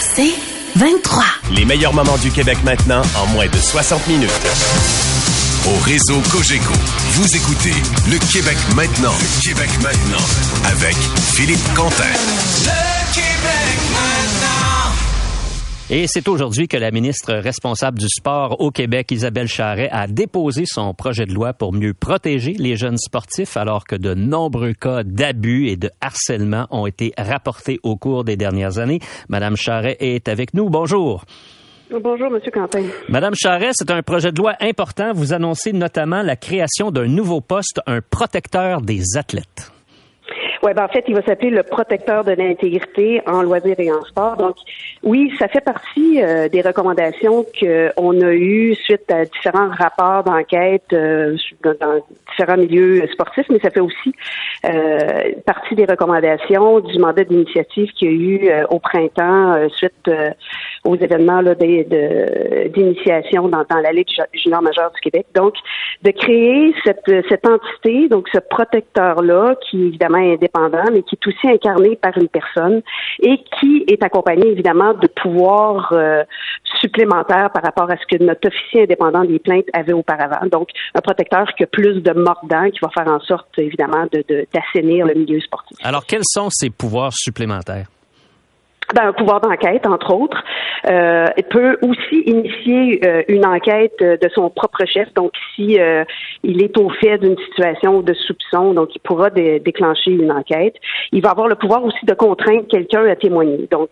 c'est 23. Les meilleurs moments du Québec maintenant en moins de 60 minutes. Au réseau Cogeco, vous écoutez Le Québec maintenant. Le Québec maintenant. Avec Philippe Quentin. Le Québec maintenant. Et c'est aujourd'hui que la ministre responsable du sport au Québec, Isabelle Charret, a déposé son projet de loi pour mieux protéger les jeunes sportifs alors que de nombreux cas d'abus et de harcèlement ont été rapportés au cours des dernières années. Madame Charret est avec nous. Bonjour. Bonjour, M. Quentin. Madame Charret, c'est un projet de loi important. Vous annoncez notamment la création d'un nouveau poste, un protecteur des athlètes. Oui, ben en fait, il va s'appeler le protecteur de l'intégrité en loisirs et en sport. Donc, oui, ça fait partie euh, des recommandations qu'on a eues suite à différents rapports d'enquête euh, dans, différents milieux sportifs, mais ça fait aussi euh, partie des recommandations du mandat d'initiative qu'il y a eu au printemps suite aux événements d'initiation dans, dans la Ligue junior majeure du Québec. Donc, de créer cette, cette entité, donc ce protecteur-là, qui évidemment est mais qui est aussi incarné par une personne et qui est accompagné évidemment de pouvoirs euh, supplémentaires par rapport à ce que notre officier indépendant des plaintes avait auparavant. Donc, un protecteur qui a plus de mordant, qui va faire en sorte évidemment de d'assainir le milieu sportif. Alors, quels sont ces pouvoirs supplémentaires? Ben, un pouvoir d'enquête, entre autres. Euh, peut aussi initier euh, une enquête euh, de son propre chef. Donc, si euh, il est au fait d'une situation de soupçon, donc il pourra déclencher une enquête. Il va avoir le pouvoir aussi de contraindre quelqu'un à témoigner. Donc,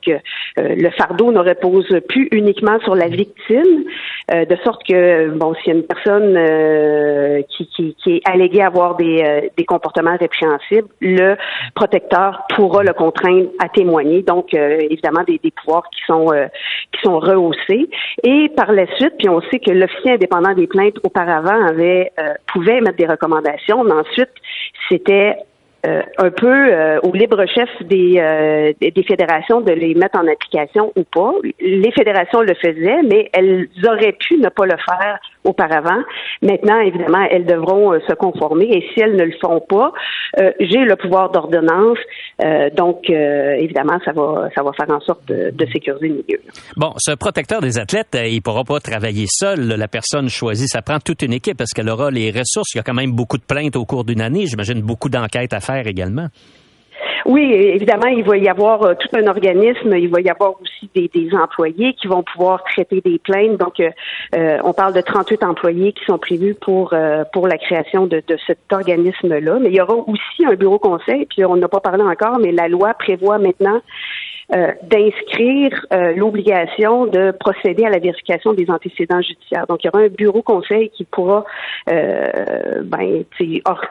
le fardeau ne repose plus uniquement sur la victime, de sorte que, bon, s'il y a une personne qui, qui, qui, est alléguée avoir des, des comportements répréhensibles, le protecteur pourra le contraindre à témoigner. Donc, évidemment des, pouvoirs qui sont euh, qui sont rehaussés. Et par la suite, puis on sait que l'officier indépendant des plaintes auparavant avait euh, pouvait mettre des recommandations, mais ensuite c'était euh, un peu euh, au libre chef des, euh, des fédérations de les mettre en application ou pas. Les fédérations le faisaient, mais elles auraient pu ne pas le faire auparavant. Maintenant, évidemment, elles devront se conformer et si elles ne le font pas, j'ai le pouvoir d'ordonnance. donc, évidemment, ça va, ça va faire en sorte de, de, sécuriser le milieu. Bon, ce protecteur des athlètes, il pourra pas travailler seul. La personne choisie, ça prend toute une équipe parce qu'elle aura les ressources. Il y a quand même beaucoup de plaintes au cours d'une année. J'imagine beaucoup d'enquêtes à faire également. Oui, évidemment, il va y avoir euh, tout un organisme, il va y avoir aussi des, employés qui vont pouvoir traiter des plaintes. Donc, euh, euh, on parle de 38 employés qui sont prévus pour pour la création de, de cet organisme-là. Mais il y aura aussi un bureau conseil, puis on n'a pas parlé encore, mais la loi prévoit maintenant euh, d'inscrire euh, l'obligation de procéder à la vérification des antécédents judiciaires. Donc, il y aura un bureau conseil qui pourra euh, ben,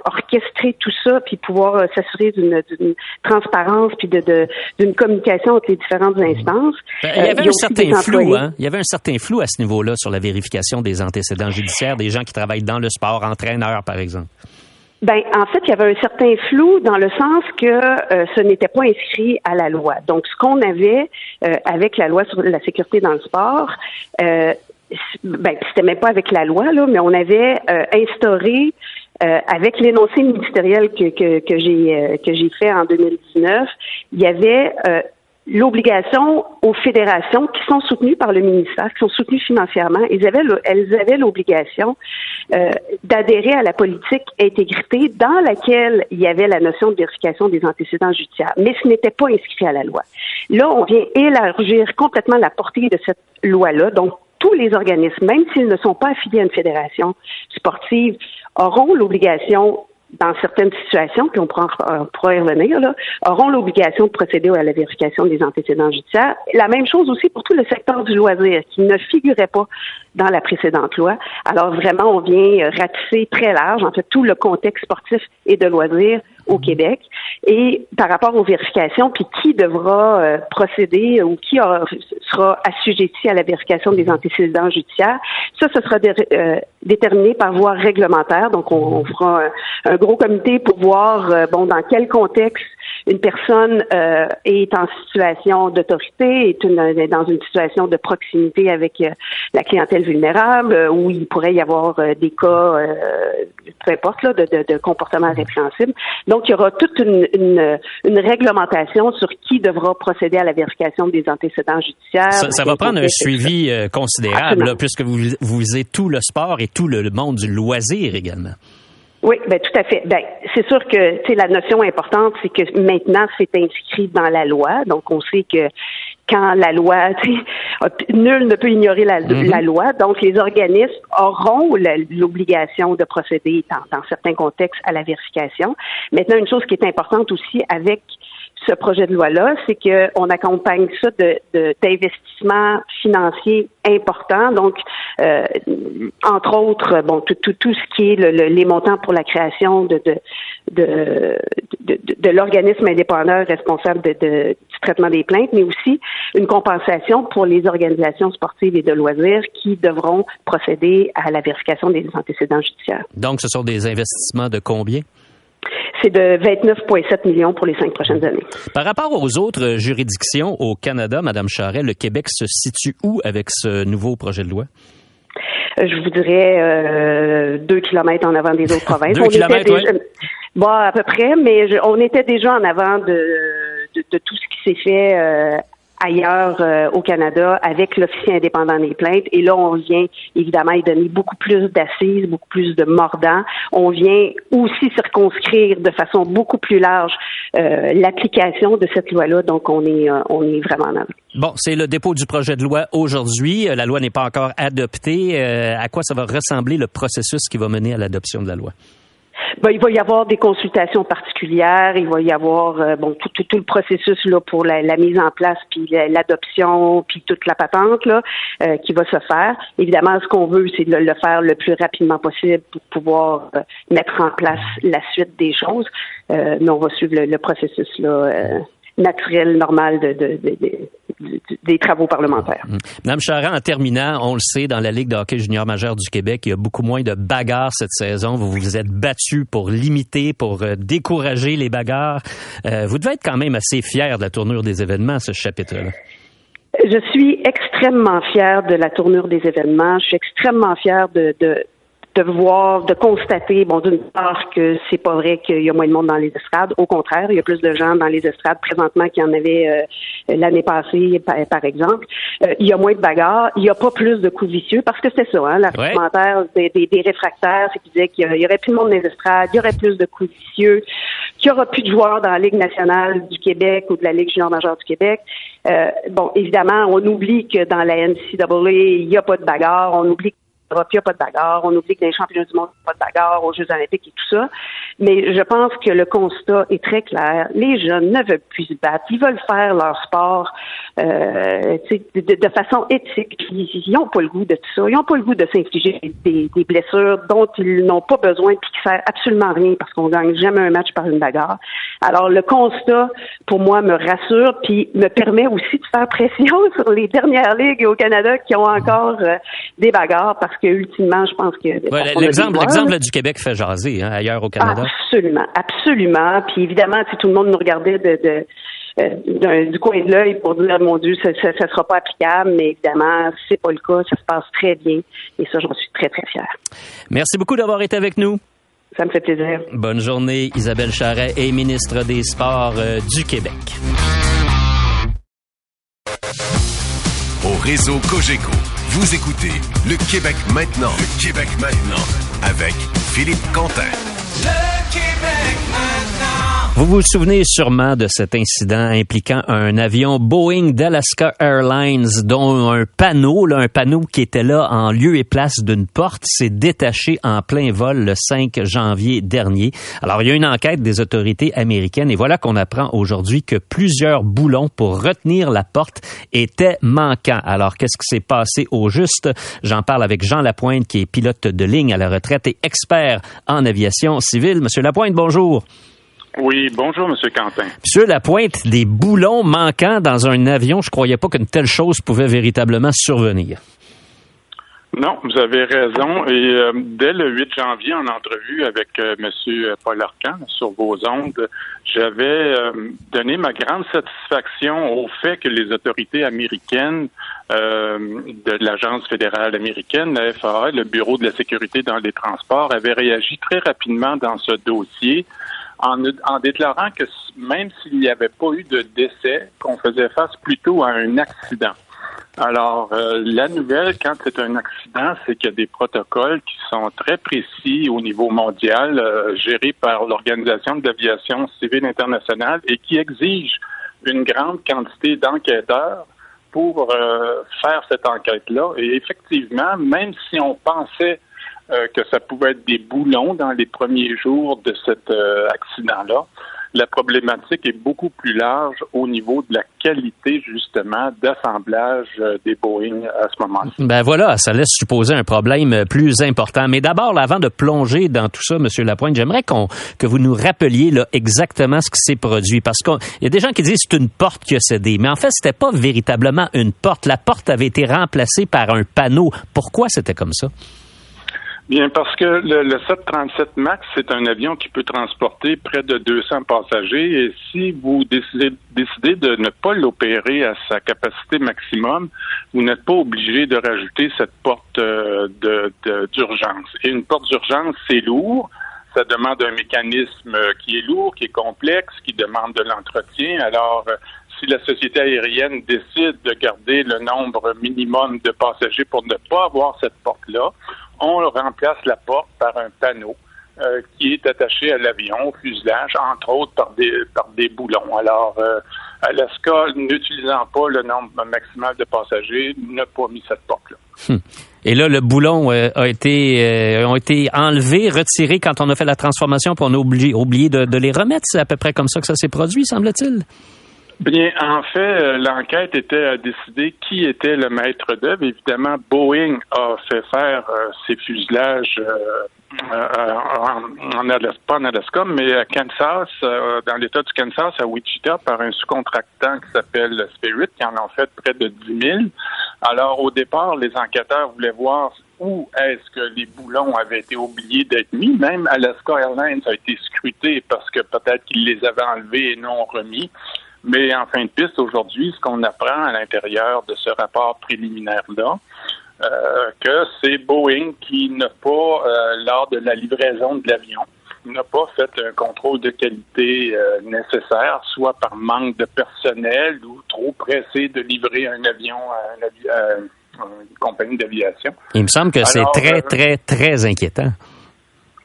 orchestrer tout ça, puis pouvoir s'assurer d'une transparence, puis de, d'une communication entre les différentes instances. Ben, il y avait un certain flou, hein? Il y avait un certain flou à ce niveau-là sur la vérification des antécédents judiciaires des gens qui travaillent dans le sport, entraîneurs, par exemple. Ben, en fait, il y avait un certain flou dans le sens que euh, ce n'était pas inscrit à la loi. Donc, ce qu'on avait euh, avec la loi sur la sécurité dans le sport, euh, ben, c'était même pas avec la loi, là, mais on avait euh, instauré avec l'énoncé ministériel que, que, que j'ai que j'ai fait en 2019, il y avait l'obligation aux fédérations qui sont soutenues par le ministère, qui sont soutenues financièrement, elles avaient, l'obligation euh, d'adhérer à la politique intégrité dans laquelle il y avait la notion de vérification des antécédents judiciaires. Mais ce n'était pas inscrit à la loi. Là, on vient élargir complètement la portée de cette loi-là. Donc, tous les organismes, même s'ils ne sont pas affiliés à une fédération sportive, auront l'obligation dans certaines situations, puis on pourra, y revenir, là, auront l'obligation de procéder à la vérification des antécédents judiciaires. La même chose aussi pour tout le secteur du loisir, qui ne figurait pas dans la précédente loi. Alors vraiment, on vient ratisser très large, en fait, tout le contexte sportif et de loisirs au Québec. Et par rapport aux vérifications, puis qui devra euh, procéder ou qui sera assujetti à la vérification des antécédents judiciaires, ça, ce sera euh, déterminé par voie réglementaire. Donc, on, fera un, gros comité pour voir, euh, bon, dans quel contexte une personne euh, est en situation d'autorité, est, est, dans une situation de proximité avec euh, la clientèle vulnérable, euh, où il pourrait y avoir des cas, peu importe, là, de, de, de, comportement répréhensible. Donc, il y aura toute une, une, une, réglementation sur qui devra procéder à la vérification des antécédents judiciaires. Ça, ça va prendre un suivi considérable, puisque vous, vous visez tout le sport et tout le monde du loisir également. Oui, ben tout à fait. Ben, c'est sûr que tu la notion importante, c'est que maintenant c'est inscrit dans la loi, donc on sait que quand la loi, nul ne peut ignorer la, mm-hmm. la, loi, donc les organismes auront l'obligation de procéder dans, dans certains contextes à la vérification. Maintenant, une chose qui est importante aussi avec ce projet de loi-là, c'est qu'on accompagne ça d'investissements financiers importants. Donc, euh, entre autres, bon, tout, ce qui est le, les montants pour la création de, de, de, de, de l'organisme indépendant responsable de, de, du traitement des plaintes, mais aussi une compensation pour les organisations sportives et de loisirs qui devront procéder à la vérification des antécédents judiciaires. Donc, ce sont des investissements de combien? C'est de 29,7 millions pour les cinq prochaines années. Par rapport aux autres juridictions au Canada, Madame Charret, le Québec se situe où avec ce nouveau projet de loi? Euh, je vous dirais euh, deux kilomètres en avant des autres provinces. deux kilomètres, oui. Bon, à peu près, mais on était déjà en avant de, de, tout ce qui s'est fait euh, ailleurs euh, au Canada avec l'officier indépendant des plaintes. Et là, on vient évidemment y donner beaucoup plus d'assises, beaucoup plus de mordants. On vient aussi circonscrire de façon beaucoup plus large euh, l'application de cette loi-là. Donc, on est, euh, on est vraiment en avant. Bon, c'est le dépôt du projet de loi aujourd'hui. La loi n'est pas encore adoptée. à quoi ça va ressembler le processus qui va mener à l'adoption de la loi? Ben, il va y avoir des consultations particulières, il va y avoir euh, bon tout, tout, tout, le processus là pour la, la mise en place, puis l'adoption, puis toute la patente là euh, qui va se faire. Évidemment, ce qu'on veut, c'est de le, faire le plus rapidement possible pour pouvoir euh, mettre en place la suite des choses. mais on va suivre le, le processus là naturel, normal de, de, de, des travaux parlementaires. Mmh. Madame Charand, en terminant, on le sait, dans la Ligue de hockey junior majeur du Québec, il y a beaucoup moins de bagarres cette saison. Vous vous êtes battu pour limiter, pour euh, décourager les bagarres. Euh, vous devez être quand même assez fier de la tournure des événements, ce chapitre-là. Je suis extrêmement fière de la tournure des événements. Je suis extrêmement fière de, de de voir, de constater, bon, d'une part que c'est pas vrai qu'il y a moins de monde dans les estrades. Au contraire, il y a plus de gens dans les estrades présentement qu'il y en avait euh, l'année passée, par, exemple. Euh, il y a moins de bagarres. Il n'y a pas plus de coups vicieux parce que c'est ça, hein, l'argumentaire des, des, réfractaires, c'est qu'ils disaient qu'il y aurait plus de monde dans les estrades, il y aurait plus de coups vicieux, qu'il y aura plus de joueurs dans la Ligue nationale du Québec ou de la Ligue junior majeure du Québec. Euh, bon, évidemment, on oublie que dans la NCAA, il n'y a pas de bagarre. On oublie il n'y a pas de bagarre. On oublie que dans les championnats du monde, il n'y a pas de bagarre aux Jeux olympiques et tout ça. Mais je pense que le constat est très clair. Les jeunes ne veulent plus se battre. Ils veulent faire leur sport euh, de, de, façon éthique. Ils n'ont pas le goût de tout ça. Ils n'ont pas le goût de s'infliger des, blessures dont ils n'ont pas besoin et qui ne servent absolument rien parce qu'on gagne jamais un match par une bagarre. Alors, le constat, pour moi, me rassure puis me permet aussi de faire pression sur les dernières ligues au Canada qui ont encore euh, des bagarres parce que ultimement, je pense que l'exemple, l'exemple du Québec fait jaser hein, ailleurs au Canada. Absolument, absolument. Puis évidemment, si tout le monde nous regardait de, de euh, du coin de l'œil pour dire mon Dieu, ça, ça, sera pas applicable, mais évidemment, c'est pas le cas, ça se passe très bien et ça, j'en suis très très fière. Merci beaucoup d'avoir été avec nous. Ça me fait plaisir. Bonne journée, Isabelle Charret est ministre des Sports euh, du Québec. Au réseau Cogeco, vous écoutez Le Québec maintenant. Le Québec maintenant avec Philippe Quentin. Vous vous souvenez sûrement de cet incident impliquant un avion Boeing d'Alaska Airlines dont un panneau, un panneau qui était là en lieu et place d'une porte, s'est détaché en plein vol le 5 janvier dernier. Alors, il y a une enquête des autorités américaines et voilà qu'on apprend aujourd'hui que plusieurs boulons pour retenir la porte étaient manquants. Alors, qu'est-ce qui s'est passé au juste? J'en parle avec Jean Lapointe, qui est pilote de ligne à la retraite et expert en aviation civile. Monsieur Lapointe, bonjour. Oui, bonjour, Monsieur Quentin. Monsieur Lapointe, des boulons manquants dans un avion, je croyais pas qu'une telle chose pouvait véritablement survenir. Non, vous avez raison. Et euh, dès le 8 janvier, en entrevue avec euh, M. Paul Arcan sur vos ondes, j'avais euh, donné ma grande satisfaction au fait que les autorités américaines de l'Agence fédérale américaine, la FAA, le Bureau de la sécurité dans les transports, avaient réagi très rapidement dans ce dossier en, déclarant que même s'il n'y avait pas eu de décès, qu'on faisait face plutôt à un accident. Alors, euh, la nouvelle, quand c'est un accident, c'est qu'il y a des protocoles qui sont très précis au niveau mondial, euh, gérés par l'Organisation de l'aviation civile internationale et qui exigent une grande quantité d'enquêteurs pour euh, faire cette enquête-là. Et effectivement, même si on pensait que ça pouvait être des boulons dans les premiers jours de cet accident-là, la problématique est beaucoup plus large au niveau de la qualité, justement, d'assemblage euh, des Boeing à ce moment-ci. Ben voilà, ça laisse supposer un problème plus important. Mais d'abord, avant de plonger dans tout ça, M. Lapointe, j'aimerais qu'on que vous nous rappeliez là, exactement ce qui s'est produit. Parce qu'il y a des gens qui disent c'est une porte qui a cédé. Mais en fait, c'était pas véritablement une porte. La porte avait été remplacée par un panneau. Pourquoi c'était comme ça? Bien, parce que le, 737 MAX, c'est un avion qui peut transporter près de 200 passagers et si vous décidez, décidez de ne pas l'opérer à sa capacité maximum, vous n'êtes pas obligé de rajouter cette porte euh, d'urgence. et une porte d'urgence, c'est lourd. Ça demande un mécanisme qui est lourd, qui est complexe, qui demande de l'entretien. Alors, euh, si la société aérienne décide de garder le nombre minimum de passagers pour ne pas avoir cette porte-là, on remplace la porte par un panneau euh, qui est attaché à l'avion, au fuselage, entre autres par des, par des boulons. Alors, euh, Alaska, n'utilisant pas le nombre maximal de passagers, n'a pas mis cette porte-là. Hum. Et là, le boulon euh, a été ont été enlevés, retirés quand on a fait la transformation, pour on a oublié, de les remettre. C'est à peu près comme ça que ça s'est produit, semble-t-il. Bien, en fait, euh, l'enquête était à décider qui était le maître d'œuvre. Évidemment, Boeing a fait faire euh, ses fuselages euh, en, Alaska, pas en Alaska, mais à Kansas, dans l'État du Kansas, à Wichita, par un sous-contractant qui s'appelle Spirit, qui en a fait près de 10 000. Alors, au départ, les enquêteurs voulaient voir où est-ce que les boulons avaient été oubliés d'être mis. Même Alaska Airlines a été scruté parce que peut-être qu'ils les avaient enlevés et non remis. Mais en fin de piste, aujourd'hui, ce qu'on apprend à l'intérieur de ce rapport préliminaire-là, euh, que c'est Boeing qui n'a pas, euh, lors de la livraison de l'avion, n'a pas fait un contrôle de qualité euh, nécessaire, soit par manque de personnel ou trop pressé de livrer un avion à, une compagnie d'aviation. Il me semble que c'est très, très, très inquiétant.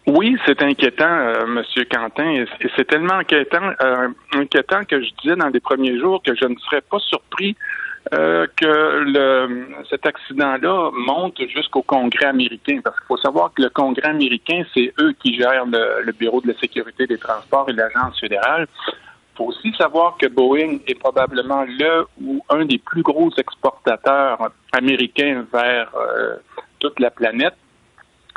Oui, c'est inquiétant, euh, Monsieur Quentin, et c'est tellement inquiétant, euh, inquiétant que je disais dans les premiers jours que je ne serais pas surpris euh, que le, cet accident-là monte jusqu'au Congrès américain, parce qu'il faut savoir que le Congrès américain, c'est eux qui gèrent le, le, Bureau de la sécurité des transports et l'Agence fédérale. Il faut aussi savoir que Boeing est probablement le ou un des plus gros exportateurs américains vers euh, toute la planète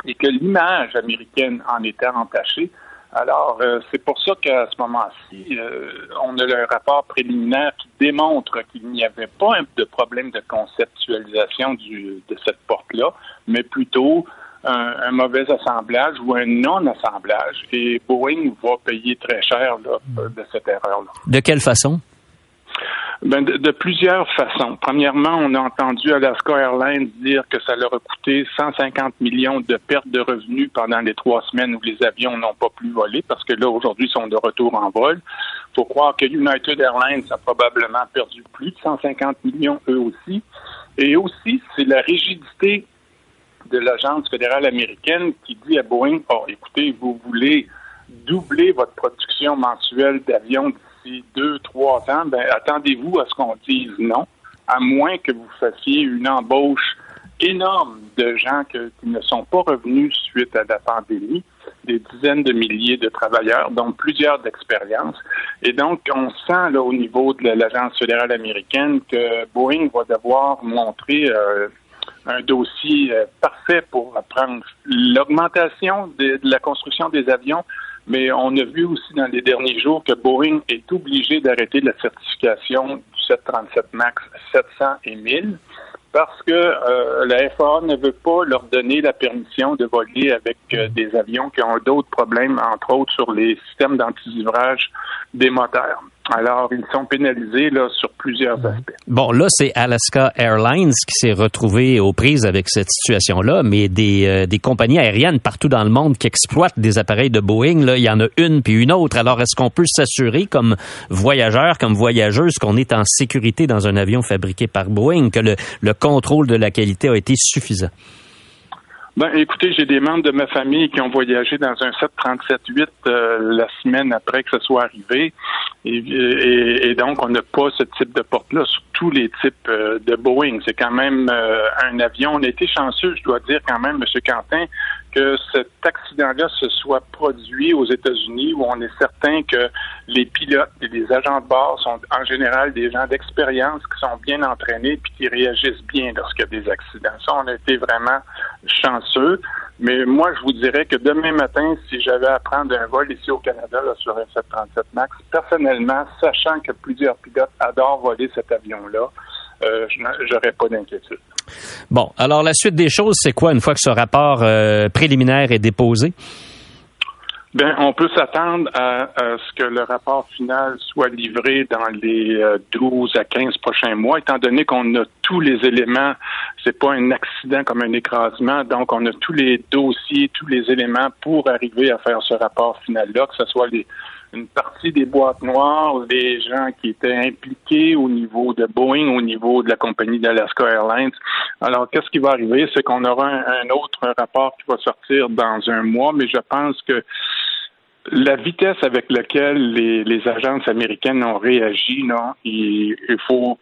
et que l'image américaine en était entachée. Alors, euh, c'est pour ça qu'à ce moment-ci, euh, on a le rapport préliminaire qui démontre qu'il n'y avait pas de problème de conceptualisation de cette porte-là, mais plutôt un, mauvais assemblage ou un non-assemblage. Et Boeing va payer très cher de cette erreur-là. De quelle façon? Ben, de, plusieurs façons. Premièrement, on a entendu Alaska Airlines dire que ça leur a coûté 150 millions de pertes de revenus pendant les trois semaines où les avions n'ont pas pu voler, parce que là, aujourd'hui, ils sont de retour en vol. Il faut croire que United Airlines a probablement perdu plus de 150 millions eux aussi. Et aussi, c'est la rigidité de l'Agence fédérale américaine qui dit à Boeing, oh, écoutez, vous voulez doubler votre production mensuelle d'avions deux, trois ans, ben, attendez-vous à ce qu'on dise non, à moins que vous fassiez une embauche énorme de gens qui ne sont pas revenus suite à la pandémie, des dizaines de milliers de travailleurs, dont plusieurs d'expérience. Et donc, on sent là au niveau de l'Agence fédérale américaine que Boeing va devoir montrer euh, un dossier euh, parfait pour prendre l'augmentation de, la construction des avions, mais on a vu aussi dans les derniers jours que Boeing est obligé d'arrêter la certification du 737 MAX 700 et 1000 parce que euh, la FAA ne veut pas leur donner la permission de voler avec euh, des avions qui ont d'autres problèmes, entre autres sur les systèmes d'antisivrage des moteurs. Alors, ils sont pénalisés là, sur plusieurs aspects. Bon, là, c'est Alaska Airlines qui s'est retrouvé aux prises avec cette situation-là, mais des, euh, des compagnies aériennes partout dans le monde qui exploitent des appareils de Boeing, là, il y en a une puis une autre. Alors, est-ce qu'on peut s'assurer comme voyageur, comme voyageuse, qu'on est en sécurité dans un avion fabriqué par Boeing, que le, le contrôle de la qualité a été suffisant? Ben, écoutez, j'ai des membres de ma famille qui ont voyagé dans un 737-8 euh, la semaine après que ce soit arrivé. Et, et, et donc, on n'a pas ce type de porte-là sur tous les types euh, de Boeing. C'est quand même euh, un avion. On a été chanceux, je dois dire quand même, M. Quentin, que cet accident-là se soit produit aux États-Unis où on est certain que les pilotes et les agents de bord sont en général des gens d'expérience qui sont bien entraînés puis qui réagissent bien lorsqu'il y a des accidents. Ça, on a été vraiment chanceux. Mais moi, je vous dirais que demain matin, si j'avais à prendre un vol ici au Canada là, sur un 737 MAX, personnellement, sachant que plusieurs pilotes adorent voler cet avion-là, euh, j'aurais pas d'inquiétude. Bon, alors la suite des choses, c'est quoi une fois que ce rapport euh, préliminaire est déposé? Ben, on peut s'attendre à, ce que le rapport final soit livré dans les 12 à 15 prochains mois, étant donné qu'on a tous les éléments. C'est pas un accident comme un écrasement, donc on a tous les dossiers, tous les éléments pour arriver à faire ce rapport final-là, que ce soit les, une partie des boîtes noires, des gens qui étaient impliqués au niveau de Boeing, au niveau de la compagnie d'Alaska Airlines. Alors, qu'est-ce qui va arriver? C'est qu'on aura un, autre rapport qui va sortir dans un mois, mais je pense que la vitesse avec laquelle les, les agences américaines ont réagi, non, il, il faut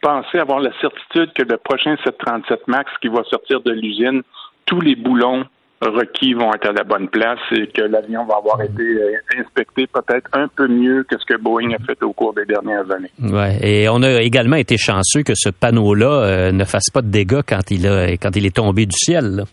penser avoir la certitude que le prochain 737 MAX qui va sortir de l'usine, tous les boulons requis vont être à la bonne place et que l'avion va avoir été euh, inspecté peut-être un peu mieux que ce que Boeing a fait au cours des dernières années. Ouais, et on a également été chanceux que ce panneau-là euh, ne fasse pas de dégâts quand il a quand il est tombé du ciel. Là.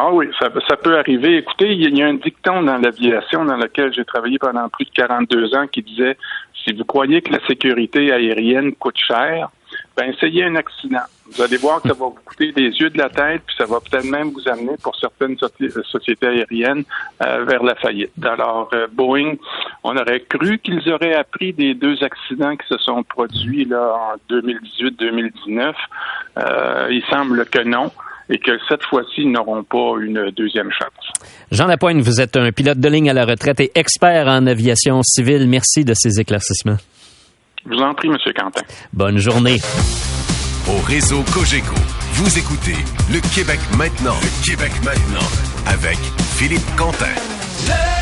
Ah oui, ça, ça, peut arriver. Écoutez, il y a un dicton dans l'aviation dans lequel j'ai travaillé pendant plus de 42 ans qui disait si vous croyez que la sécurité aérienne coûte cher, ben essayez un accident. Vous allez voir que ça va vous coûter des yeux de la tête, puis ça va peut-être même vous amener pour certaines sociétés aériennes euh, vers la faillite. Alors, euh, Boeing, on aurait cru qu'ils auraient appris des deux accidents qui se sont produits là en 2018-2019. Euh, il semble que non et que cette fois-ci, ils n'auront pas une deuxième chance. Jean Lapointe, vous êtes un pilote de ligne à la retraite et expert en aviation civile. Merci de ces éclaircissements. Je vous en prie, M. Quentin. Bonne journée. Au réseau Cogeco, vous écoutez Le Québec maintenant. Le Québec maintenant. Avec Philippe Quentin. Le.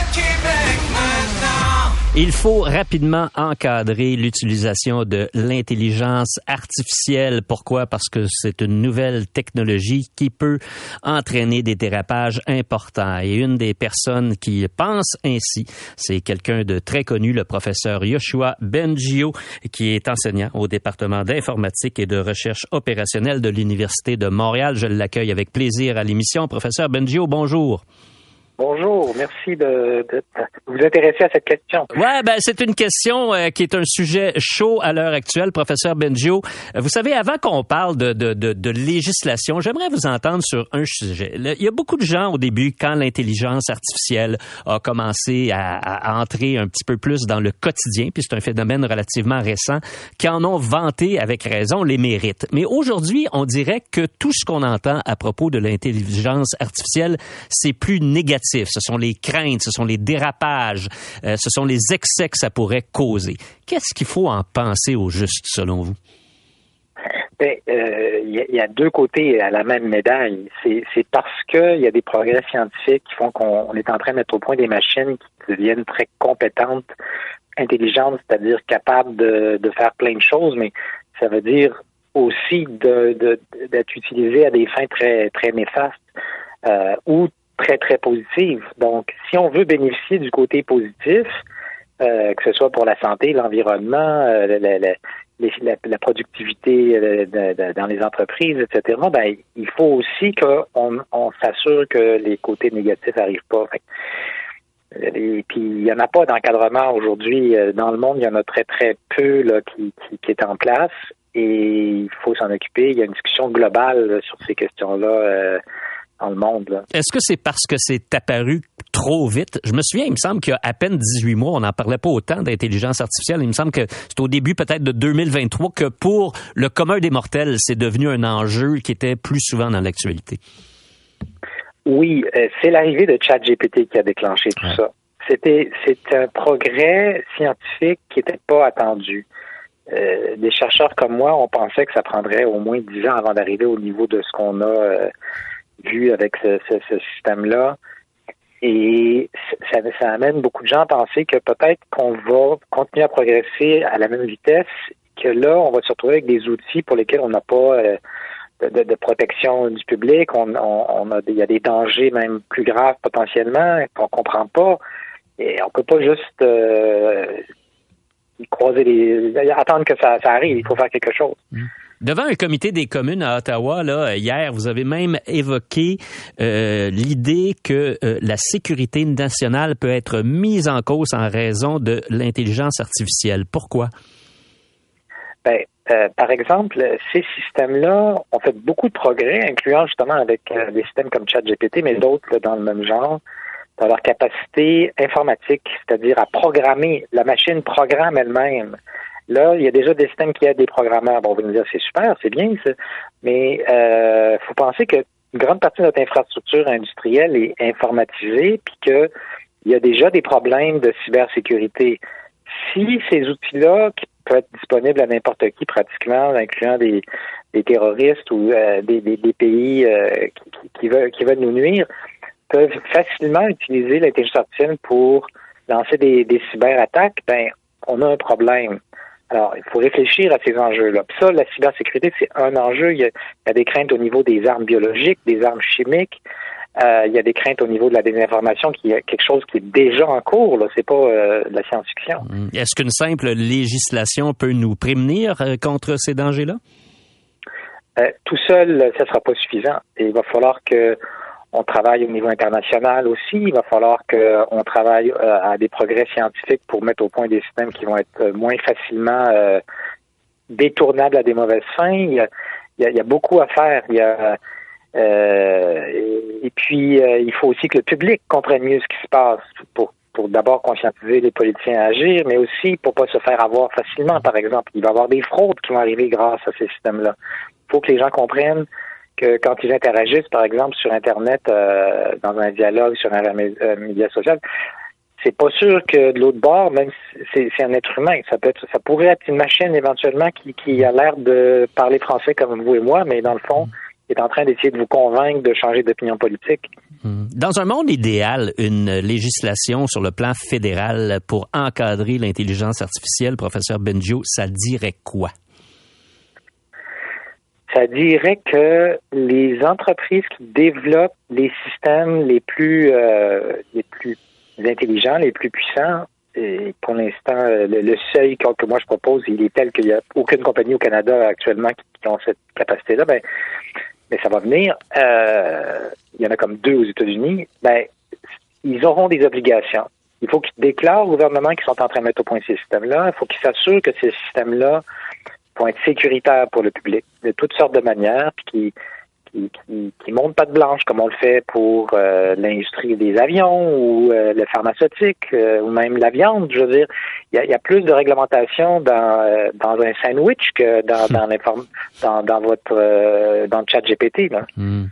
Il faut rapidement encadrer l'utilisation de l'intelligence artificielle. Pourquoi? Parce que c'est une nouvelle technologie qui peut entraîner des dérapages importants. Et une des personnes qui pense ainsi, c'est quelqu'un de très connu, le professeur Yoshua Bengio, qui est enseignant au département d'informatique et de recherche opérationnelle de l'Université de Montréal. Je l'accueille avec plaisir à l'émission. Professeur Bengio, bonjour. Bonjour, merci de, de, de, vous intéresser à cette question. Ouais, ben c'est une question euh, qui est un sujet chaud à l'heure actuelle, professeur Bengio. Vous savez, avant qu'on parle de, de, de, législation, j'aimerais vous entendre sur un sujet. Il y a beaucoup de gens au début, quand l'intelligence artificielle a commencé à, à, entrer un petit peu plus dans le quotidien, puis c'est un phénomène relativement récent, qui en ont vanté avec raison les mérites. Mais aujourd'hui, on dirait que tout ce qu'on entend à propos de l'intelligence artificielle, c'est plus négatif ce sont les craintes, ce sont les dérapages, euh, ce sont les excès que ça pourrait causer. Qu'est-ce qu'il faut en penser au juste, selon vous? Il ben, euh, y, a deux côtés à la même médaille. C'est parce qu'il y a des progrès scientifiques qui font qu'on est en train de mettre au point des machines qui deviennent très compétentes, intelligentes, c'est-à-dire capables de, de, faire plein de choses, mais ça veut dire aussi d'être de, utilisé à des fins très très néfastes euh, ou très, très positive. Donc, si on veut bénéficier du côté positif, euh, que ce soit pour la santé, l'environnement, euh, la, la, la, la, productivité euh, dans les entreprises, etc., ben, il faut aussi qu'on on, s'assure que les côtés négatifs n'arrivent pas. Et puis, il n'y en a pas d'encadrement aujourd'hui. Euh, dans le monde, il y en a très, très peu là, qui, qui, qui est en place. et il faut s'en occuper. Il y a une discussion globale sur ces questions-là euh, dans le monde. Est-ce que c'est parce que c'est apparu trop vite? Je me souviens, il me semble qu'il y a à peine 18 mois, on n'en parlait pas autant d'intelligence artificielle. Il me semble que c'est au début peut-être de 2023 que pour le commun des mortels, c'est devenu un enjeu qui était plus souvent dans l'actualité. Oui, euh, c'est l'arrivée de ChatGPT qui a déclenché tout ça. C'était c'est un progrès scientifique qui n'était pas attendu. Euh, des chercheurs comme moi, on pensait que ça prendrait au moins dix ans avant d'arriver au niveau de ce qu'on a euh, vu avec ce, système-là. Et ça, amène beaucoup de gens à penser que peut-être qu'on va continuer à progresser à la même vitesse, que là, on va se retrouver avec des outils pour lesquels on n'a pas euh, de, protection du public. On, a, il y a des dangers même plus graves potentiellement qu'on comprend pas. Et on peut pas juste euh, croiser les, attendre que ça, arrive. Il faut faire quelque chose. Mmh. Devant un comité des communes à Ottawa, là, hier, vous avez même évoqué euh, l'idée que euh, la sécurité nationale peut être mise en cause en raison de l'intelligence artificielle. Pourquoi? Ben, euh, par exemple, ces systèmes-là ont fait beaucoup de progrès, incluant justement avec des systèmes comme ChatGPT, mais d'autres dans le même genre dans leur capacité informatique, c'est-à-dire à programmer. La machine programme elle-même. Là, il y a déjà des systèmes qui aident des programmeurs. Bon, vous me dire, c'est super, c'est bien, ça. Mais euh, faut penser que une grande partie de notre infrastructure industrielle est informatisée, puis qu'il y a déjà des problèmes de cybersécurité. Si ces outils-là, qui peuvent être disponibles à n'importe qui pratiquement, incluant des, des terroristes ou euh, des, des, pays euh, qui, qui, veulent, qui veulent nous nuire, peuvent facilement utiliser l'intelligence artificielle pour lancer des, des cyberattaques, ben on a un problème. Alors, il faut réfléchir à ces enjeux-là. Puis ça, la cybersécurité, c'est un enjeu. Il y, a, des craintes au niveau des armes biologiques, des armes chimiques. Euh, il y a des craintes au niveau de la désinformation, qui est quelque chose qui est déjà en cours. Là, c'est pas euh, de la science-fiction. Hum. Est-ce qu'une simple législation peut nous prémunir euh, contre ces dangers-là? tout seul, ça sera pas suffisant. Et il va falloir que on travaille au niveau international aussi. Il va falloir qu'on travaille euh, à des progrès scientifiques pour mettre au point des systèmes qui vont être euh, moins facilement euh, détournables à des mauvaises fins. Il y a, beaucoup à faire. A, et puis, il faut aussi que le public comprenne mieux ce qui se passe pour, pour d'abord conscientiser les politiciens à agir, mais aussi pour pas se faire avoir facilement, par exemple. Il va y avoir des fraudes qui vont arriver grâce à ces systèmes-là. Il faut que les gens comprennent que quand ils interagissent, par exemple, sur Internet, euh, dans un dialogue sur un euh, média social, c'est pas sûr que de l'autre bord, même si c'est un être humain, ça peut être, ça pourrait être une machine éventuellement qui, a l'air de parler français comme vous et moi, mais dans le fond, est en train d'essayer de vous convaincre de changer d'opinion politique. Hmm. Dans un monde idéal, une législation sur le plan fédéral pour encadrer l'intelligence artificielle, professeur Benjo, ça dirait quoi? Ça dirait que les entreprises qui développent les systèmes les plus euh, les plus intelligents, les plus puissants, et pour l'instant, euh, le, seuil que, moi je propose, il est tel qu'il n'y a aucune compagnie au Canada actuellement qui, ont cette capacité-là. Ben, mais ça va venir. Euh, il y en a comme deux aux États-Unis. Ben, ils auront des obligations. Il faut qu'ils déclarent au gouvernement qu'ils sont en train de mettre au point ces systèmes-là. Il faut qu'ils s'assurent que ces systèmes-là vont être sécuritaires pour le public de toutes sortes de manières, puis qui qui, qui, montent pas de blanche comme on le fait pour euh, l'industrie des avions ou euh, le pharmaceutique euh, ou même la viande. Je veux dire, il y a, plus de réglementation dans, dans un sandwich que dans dans, dans, dans votre dans le chat GPT. Là. Hmm.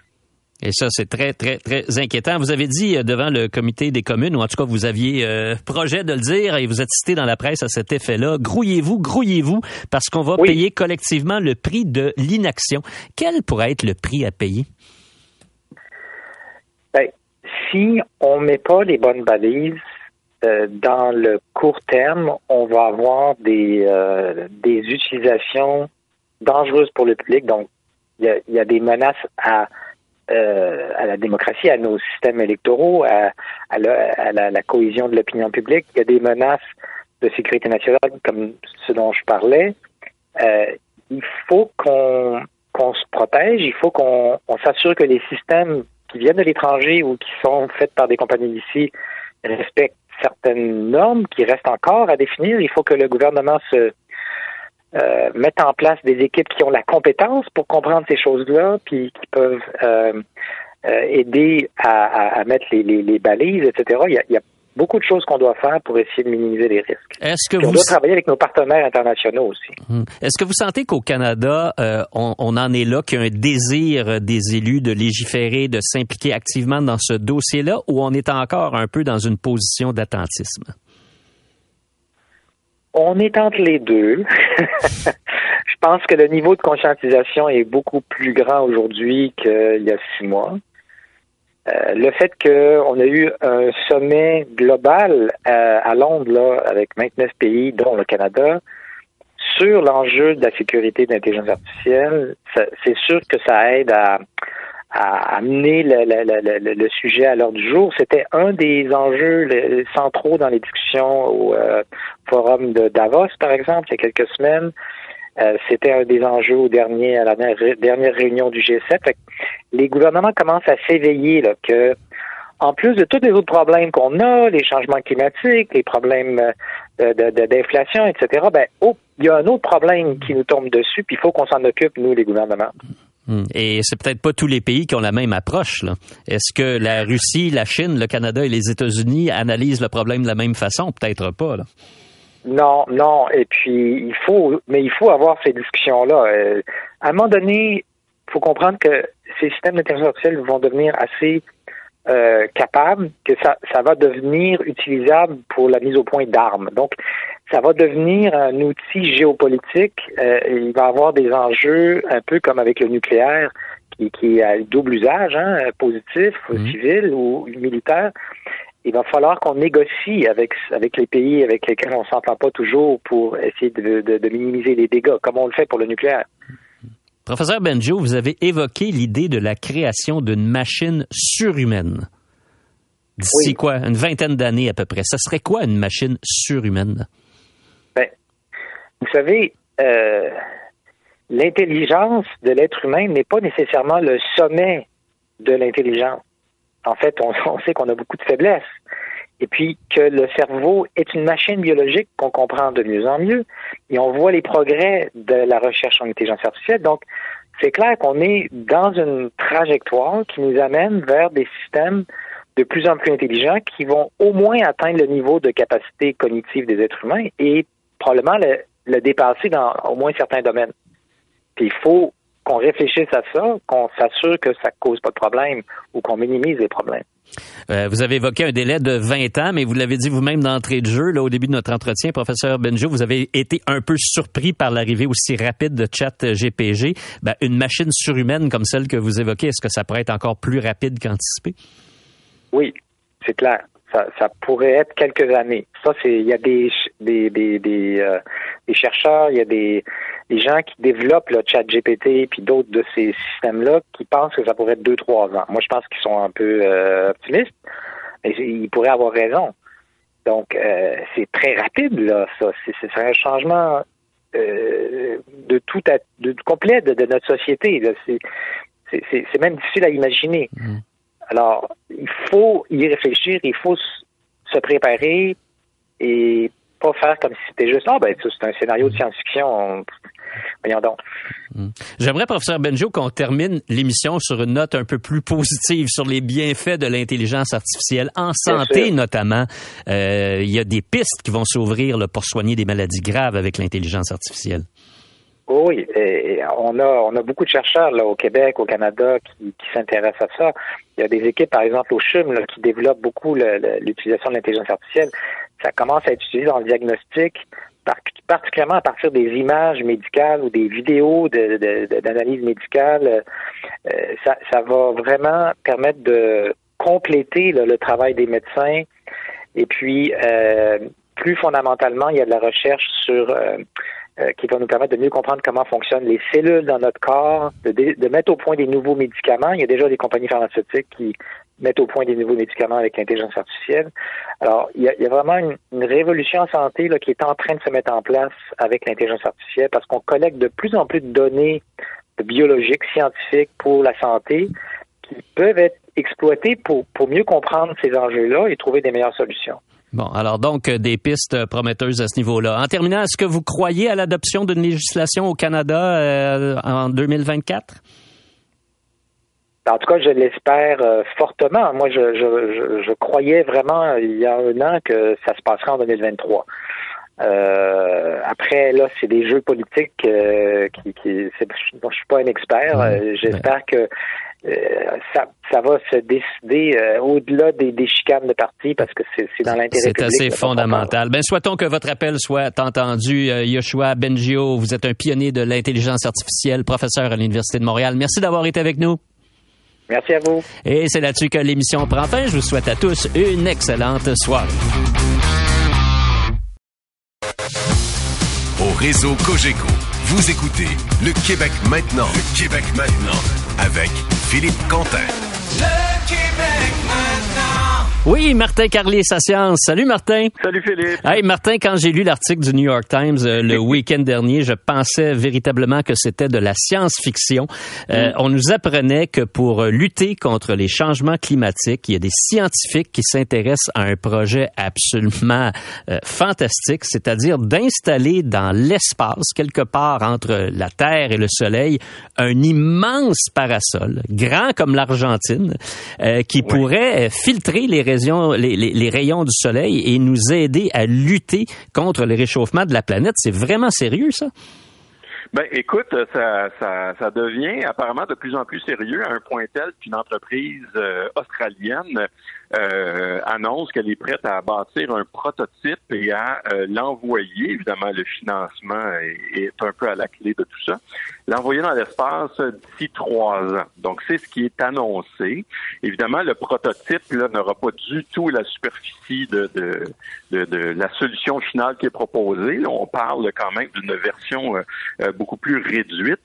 Et ça, c'est très, très, très inquiétant. Vous avez dit euh, devant le comité des communes, ou en tout cas, vous aviez euh, projet de le dire, et vous êtes cité dans la presse à cet effet-là. Grouillez-vous, grouillez-vous, parce qu'on va payer collectivement le prix de l'inaction. Quel pourrait être le prix à payer? Ben, si on met pas les bonnes balises, euh, dans le court terme, on va avoir des, des utilisations dangereuses pour le public. Donc, il y a des menaces à euh, à la démocratie, à nos systèmes électoraux, à, la, cohésion de l'opinion publique. Il y a des menaces de sécurité nationale comme ce dont je parlais. Euh, il faut qu'on se protège, il faut qu'on s'assure que les systèmes qui viennent de l'étranger ou qui sont faits par des compagnies d'ici respectent certaines normes qui restent encore à définir. Il faut que le gouvernement se euh, mettre en place des équipes qui ont la compétence pour comprendre ces choses-là, puis qui peuvent euh, euh, aider à, à, mettre les, les, les, balises, etc. Il y a, il y a beaucoup de choses qu'on doit faire pour essayer de minimiser les risques. Est-ce que puis vous on doit travailler avec nos partenaires internationaux aussi. Hum. Est-ce que vous sentez qu'au Canada, euh, on, on, en est là, qu'il y a un désir des élus de légiférer, de s'impliquer activement dans ce dossier-là, ou on est encore un peu dans une position d'attentisme? On est entre les deux. Je pense que le niveau de conscientisation est beaucoup plus grand aujourd'hui qu'il y a six mois. Euh, le fait qu'on a eu un sommet global euh, à Londres là, avec 29 pays, dont le Canada, sur l'enjeu de la sécurité de l'intelligence artificielle, c'est sûr que ça aide à, à amener le, le, le, le, sujet à l'ordre du jour. C'était un des enjeux centraux dans les discussions au euh, forum de Davos, par exemple, il y a quelques semaines. Euh, C'était un des enjeux au dernier, à la dernière réunion du G7. les gouvernements commencent à s'éveiller que, en plus de tous les autres problèmes qu'on a, les changements climatiques, les problèmes d'inflation, etc., ben, oh, il y a un autre problème qui nous tombe dessus, puis il faut qu'on s'en occupe, nous, les gouvernements. Hmm. Et c'est peut-être pas tous les pays qui ont la même approche. Est-ce que la Russie, la Chine, le Canada et les États-Unis analysent le problème de la même façon? Peut-être pas. Là. Non, non. Et puis il faut, mais il faut avoir ces discussions-là. Euh, à un moment donné, il faut comprendre que ces systèmes d'intelligence artificielle vont devenir assez euh, capables que ça, ça va devenir utilisable pour la mise au point d'armes. Donc, ça va devenir un outil géopolitique. Euh, il va avoir des enjeux un peu comme avec le nucléaire, qui, qui a double usage, hein, positif, mmh. civil ou militaire. Il va falloir qu'on négocie avec avec les pays avec lesquels on s'entend pas toujours pour essayer de, de, de, minimiser les dégâts, comme on le fait pour le nucléaire. Professeur Benjo, vous avez évoqué l'idée de la création d'une machine surhumaine. D'ici oui. quoi, une vingtaine d'années à peu près. Ça serait quoi une machine surhumaine? Vous savez, euh, l'intelligence de l'être humain n'est pas nécessairement le sommet de l'intelligence. En fait, on, on sait qu'on a beaucoup de faiblesses. Et puis que le cerveau est une machine biologique qu'on comprend de mieux en mieux. Et on voit les progrès de la recherche en intelligence artificielle. Donc, c'est clair qu'on est dans une trajectoire qui nous amène vers des systèmes de plus en plus intelligents qui vont au moins atteindre le niveau de capacité cognitive des êtres humains et probablement le, dépasser dans au moins certains domaines. Puis il faut qu'on réfléchisse à ça, qu'on s'assure que ça cause pas de problème ou qu'on minimise les problèmes. Euh, vous avez évoqué un délai de 20 ans, mais vous l'avez dit vous-même d'entrée de jeu, là, au début de notre entretien, professeur Benjo, vous avez été un peu surpris par l'arrivée aussi rapide de chat GPG. Ben, une machine surhumaine comme celle que vous évoquez, est-ce que ça pourrait être encore plus rapide qu'anticipé? Oui, c'est clair. Ça, ça, pourrait être quelques années. Ça, c'est il y a des des des des, euh, des chercheurs, il y a des, des gens qui développent le chat GPT puis d'autres de ces systèmes-là qui pensent que ça pourrait être deux trois ans. Moi, je pense qu'ils sont un peu euh, optimistes, mais ils pourraient avoir raison. Donc, euh, c'est très rapide là. Ça, c'est un changement euh, de tout à, de complet de, de notre société. C'est même difficile à imaginer. Mmh. Alors, il faut y réfléchir, il faut se préparer et pas faire comme si c'était juste ah ben c'est un scénario de science-fiction. Voyons donc. J'aimerais, professeur Benjo, qu'on termine l'émission sur une note un peu plus positive sur les bienfaits de l'intelligence artificielle en santé notamment. Euh, il y a des pistes qui vont s'ouvrir pour soigner des maladies graves avec l'intelligence artificielle. Oui, et on a on a beaucoup de chercheurs là au Québec, au Canada qui, qui s'intéressent à ça. Il y a des équipes, par exemple au CHUM, là, qui développent beaucoup l'utilisation de l'intelligence artificielle. Ça commence à être utilisé dans le diagnostic, particulièrement à partir des images médicales ou des vidéos d'analyse de, médicale. Euh, ça, ça va vraiment permettre de compléter le travail des médecins. Et puis, euh, plus fondamentalement, il y a de la recherche sur euh, euh, qui va nous permettre de mieux comprendre comment fonctionnent les cellules dans notre corps, de, de, mettre au point des nouveaux médicaments. Il y a déjà des compagnies pharmaceutiques qui mettent au point des nouveaux médicaments avec l'intelligence artificielle. Alors, il y, a, vraiment une, révolution en santé qui est en train de se mettre en place avec l'intelligence artificielle parce qu'on collecte de plus en plus de données biologiques, scientifiques pour la santé qui peuvent être exploitées pour, pour mieux comprendre ces enjeux-là et trouver des meilleures solutions. Bon, alors donc des pistes prometteuses à ce niveau-là. En terminant, est-ce que vous croyez à l'adoption d'une législation au Canada euh, en 2024? En tout cas, je l'espère euh, fortement. Moi, je, je, je, croyais vraiment il y a un an que ça se passerait en 2023. Euh, après, là, c'est des jeux politiques qui, qui je suis pas un expert. J'espère que ça, ça va se décider au-delà des, des, chicanes de parti parce que c'est dans l'intérêt public. C'est assez fondamental. Ben, souhaitons que votre appel soit entendu. Yoshua Bengio, vous êtes un pionnier de l'intelligence artificielle, professeur à l'Université de Montréal. Merci d'avoir été avec nous. Merci à vous. Et c'est là-dessus que l'émission prend fin. Je vous souhaite à tous une excellente soirée. Au réseau Cogeco, vous écoutez Le Québec maintenant. Le Québec maintenant avec Philippe Quentin. Le. Oui, Martin Carlier, sa science. Salut Martin. Salut Philippe. Hey Martin, quand j'ai lu l'article du New York Times euh, le week-end dernier, je pensais véritablement que c'était de la science-fiction. Euh, on nous apprenait que pour lutter contre les changements climatiques, il y a des scientifiques qui s'intéressent à un projet absolument euh, fantastique, c'est-à-dire d'installer dans l'espace, quelque part entre la Terre et le Soleil, un immense parasol, grand comme l'Argentine, qui pourrait filtrer les les, rayons du soleil et nous aider à lutter contre le réchauffement de la planète. C'est vraiment sérieux, ça? Ben, écoute, ça, devient apparemment de plus en plus sérieux à un point tel qu'une entreprise euh, australienne euh, annonce qu'elle est prête à bâtir un prototype et à euh, l'envoyer. Évidemment, le financement est, un peu à la clé de tout ça. L'envoyer dans l'espace d'ici trois ans. Donc, c'est ce qui est annoncé. Évidemment, le prototype n'aura pas du tout la superficie de, de, de, de, la solution finale qui est proposée. Là, on parle quand même d'une version euh, beaucoup plus réduite,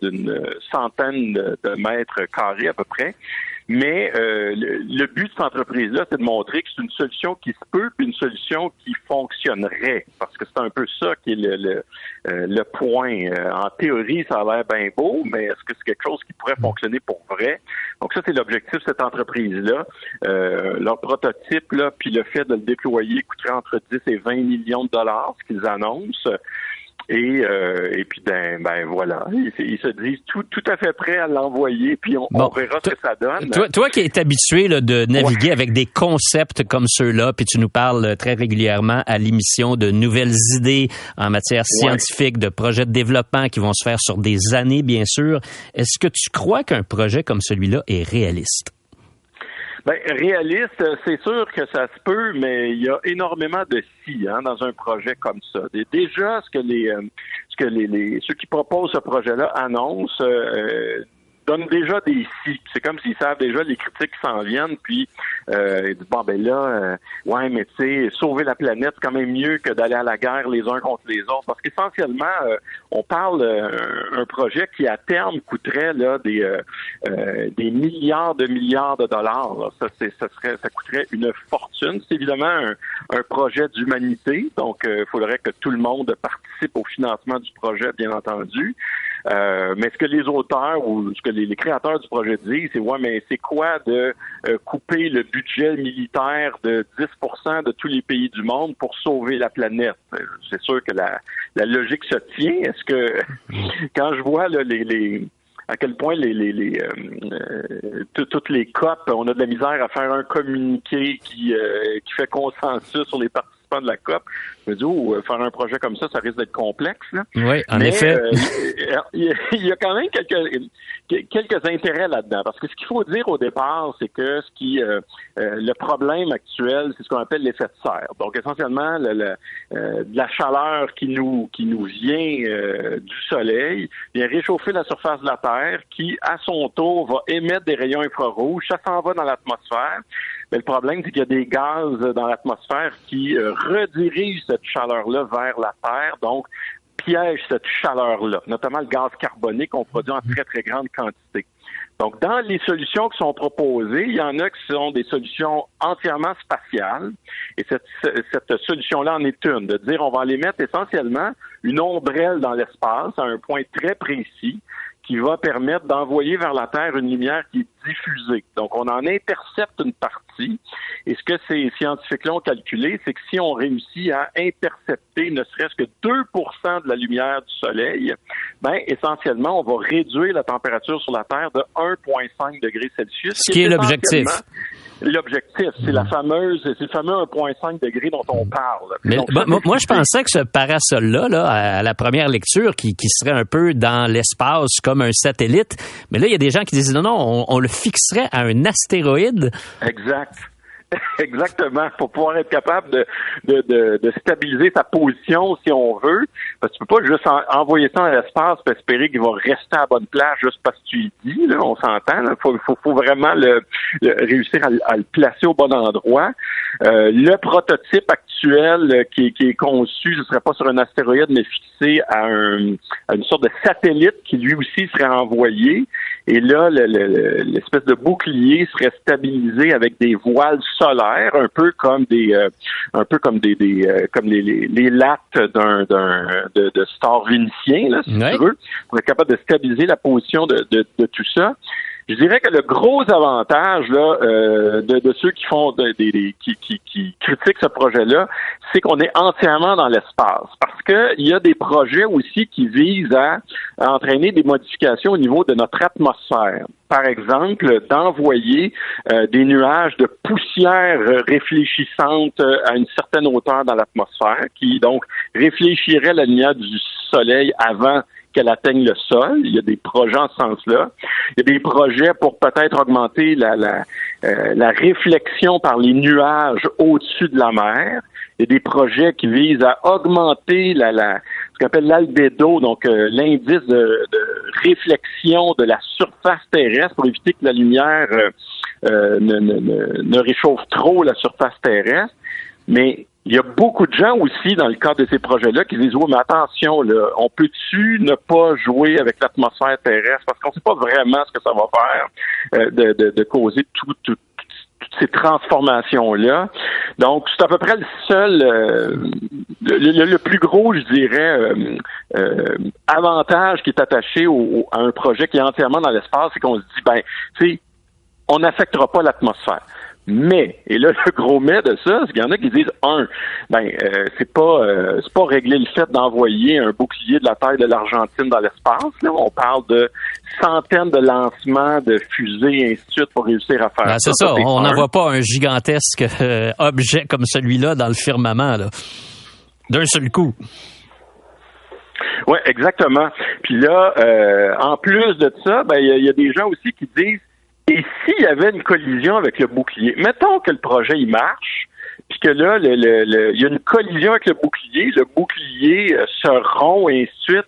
d'une centaine de mètres carrés à peu près. Mais euh, le, but de cette entreprise-là, c'est de montrer que c'est une solution qui se peut, puis une solution qui fonctionnerait. Parce que c'est un peu ça qui est le, le, euh, point. Euh, en théorie, ça a l'air bien beau, mais est-ce que c'est quelque chose qui pourrait fonctionner pour vrai? Donc ça, c'est l'objectif de cette entreprise-là. leur prototype, là, puis le fait de le déployer coûterait entre 10 et 20 millions de dollars, ce qu'ils annoncent. Et, euh, et puis ben, ben voilà, ils, se disent tout, tout à fait prêts à l'envoyer, puis on, verra ce que ça donne. Toi, toi qui es habitué là, de naviguer avec des concepts comme ceux-là, puis tu nous parles très régulièrement à l'émission de nouvelles idées en matière scientifique, de projets de développement qui vont se faire sur des années, bien sûr. Est-ce que tu crois qu'un projet comme celui-là est réaliste? Ben, réaliste, c'est sûr que ça se peut, mais il y a énormément de si hein, dans un projet comme ça. Déjà, ce que les, euh, ce que les, les ceux qui proposent ce projet-là annoncent, euh, donnent déjà des si. C'est comme s'ils savent déjà les critiques qui s'en viennent, puis euh, disent bon ben là, euh, ouais, mais tu sais, sauver la planète, c'est quand même mieux que d'aller à la guerre les uns contre les autres. Parce qu'essentiellement, euh, on parle d'un projet qui à terme coûterait là des euh, des milliards de milliards de dollars. Ça, c'est, ça serait, ça coûterait une fortune. C'est évidemment un, un projet d'humanité, donc il faudrait que tout le monde participe au financement du projet, bien entendu. Euh, mais ce que les auteurs ou ce que les, créateurs du projet disent, c'est ouais, mais c'est quoi de euh, couper le budget militaire de 10% de tous les pays du monde pour sauver la planète? C'est sûr que la, logique se tient. Est-ce que quand je vois là, les, les à quel point les, les, les euh, toutes les COP, on a de la misère à faire un communiqué qui, qui fait consensus sur les parties de la COP. Je me dis, oh, euh, faire un projet comme ça, ça risque d'être complexe. Oui, en effet. Euh, il y a quand même quelques, quelques intérêts là-dedans. Parce que ce qu'il faut dire au départ, c'est que ce qui euh, le problème actuel, c'est ce qu'on appelle l'effet de serre. Donc, essentiellement, le, la chaleur qui nous qui nous vient du soleil vient réchauffer la surface de la Terre, qui, à son tour, va émettre des rayons infrarouges. Ça s'en va dans l'atmosphère. Mais le problème, c'est qu'il y a des gaz dans l'atmosphère qui euh, redirigent cette chaleur-là vers la Terre, donc piègent cette chaleur-là, notamment le gaz carbonique qu'on produit en très, très grande quantité. Donc, dans les solutions qui sont proposées, il y en a qui sont des solutions entièrement spatiales. Et cette, cette solution-là en est une, de dire on va aller mettre essentiellement une ombrelle dans l'espace à un point très précis qui va permettre d'envoyer vers la Terre une lumière qui est diffusée. Donc, on en intercepte une partie. Et ce que ces scientifiques-là ont calculé, c'est que si on réussit à intercepter ne serait-ce que 2% de la lumière du Soleil, ben, essentiellement, on va réduire la température sur la Terre de 1,5 degrés Celsius. Ce qui est l'objectif. L'objectif, c'est la fameuse, c'est le fameux 1,5 degrés dont on parle. Mais Donc, bah, moi, je pensais que ce parasol-là, là, à la première lecture, qui, qui serait un peu dans l'espace comme un satellite, mais là, il y a des gens qui disent non, non, on, on le fixerait à un astéroïde. Exact. Exactement, pour pouvoir être capable de, de, de, de stabiliser sa position si on veut. Parce que tu peux pas juste en- envoyer ça dans l'espace espérer qu'il va rester à la bonne place juste parce que tu y dis, là, on s'entend. Il faut, faut, faut vraiment le, le- réussir à, le- à le placer au bon endroit. Euh, le prototype actuel euh, qui, qui est conçu, ce serait pas sur un astéroïde, mais fixé à, un, à une sorte de satellite qui lui aussi serait envoyé. Et là, le- le- le- l'espèce de bouclier serait stabilisé avec des voiles solaires, un peu comme des, euh, un peu comme des, des euh, comme les, les, les lattes d'un, d'un de, de star vénitien, là, si Ouais. tu veux, pour être capable de stabiliser la position de, de, de tout ça. Je dirais que le gros avantage là, euh, de, de ceux qui font de- des- qui, qui, qui critiquent ce projet-là, c'est qu'on est entièrement dans l'espace. Parce que il y a des projets aussi qui visent à, à entraîner des modifications au niveau de notre atmosphère. Par exemple, d'envoyer euh, des nuages de poussière réfléchissante euh, à une certaine hauteur dans l'atmosphère, qui donc réfléchirait la lumière du soleil avant qu'elle atteigne le sol. Il y a des projets en ce sens-là. Il y a des projets pour peut-être augmenter la, la, euh, la réflexion par les nuages au-dessus de la mer. Il y a des projets qui visent à augmenter la, la ce qu'on appelle l'albédo, donc euh, l'indice de, de réflexion de la surface terrestre pour éviter que la lumière euh, euh, ne, ne, ne, ne réchauffe trop la surface terrestre. Mais il y a beaucoup de gens aussi, dans le cadre de ces projets-là, qui disent, oui, mais attention, là, on peut-tu ne pas jouer avec l'atmosphère terrestre? Parce qu'on ne sait pas vraiment ce que ça va faire euh, de, de, de causer tout, tout, toutes ces transformations-là. Donc, c'est à peu près le seul, euh, le, plus gros, je dirais, euh, euh, avantage qui est attaché au- à un projet qui est entièrement dans l'espace, c'est qu'on se dit, ben, tu sais, on n'affectera pas l'atmosphère. Mais, et là, le gros mais de ça, c'est qu'il y en a qui disent, un, ben, euh, c'est pas, euh, c'est pas régler le fait d'envoyer un bouclier de la taille de l'Argentine dans l'espace. Là, on parle de centaines de lancements de fusées et ainsi de suite pour réussir à faire Ben, c'est ça, on n'envoie pas un gigantesque euh, objet comme celui-là dans le firmament, là. D'un seul coup. Oui, exactement. Puis là, euh, en plus de ça, ben il y, a- il y a des gens aussi qui disent et s'il y avait une collision avec le bouclier, mettons que le projet il marche, puis que là, le, il y a une collision avec le bouclier, le bouclier euh, se rompt et ainsi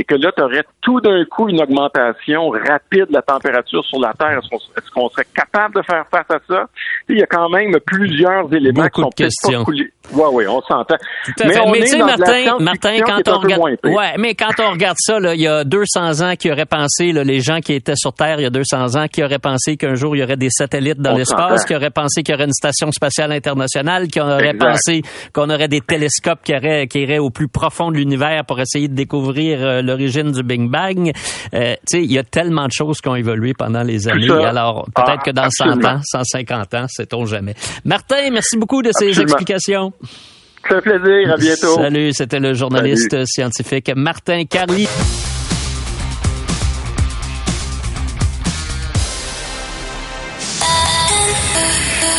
et que là, tu aurais tout d'un coup une augmentation rapide de la température sur la Terre. Est-ce qu'on est-ce qu'on serait capable de faire face à ça? Il y a quand même plusieurs éléments Beaucoup qui sont de questions. Oui, oui, on s'entend. Tout à Mais fait. on Mais est dans de la Martin, Martin, quand on regarde, ouais, mais quand on regarde ça, là, il y a 200 ans qui auraient pensé, là, les gens qui étaient sur Terre il y a 200 ans, qui auraient pensé qu'un jour il y aurait des satellites dans On l'espace, s'entend. qui auraient pensé qu'il y aurait une station spatiale internationale, qui auraient Exact. pensé qu'on aurait des télescopes qui, auraient, qui iraient au plus profond de l'univers pour essayer de découvrir euh, l'origine du Big Bang. Euh, tu sais, il y a tellement de choses qui ont évolué pendant les années. Alors, peut-être Ah, que dans 100 absolument. ans, 150 ans, sait-on jamais. Martin, merci beaucoup de ces explications. Ça fait plaisir. À bientôt. Salut, c'était le journaliste scientifique Martin Carly.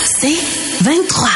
C'est 23.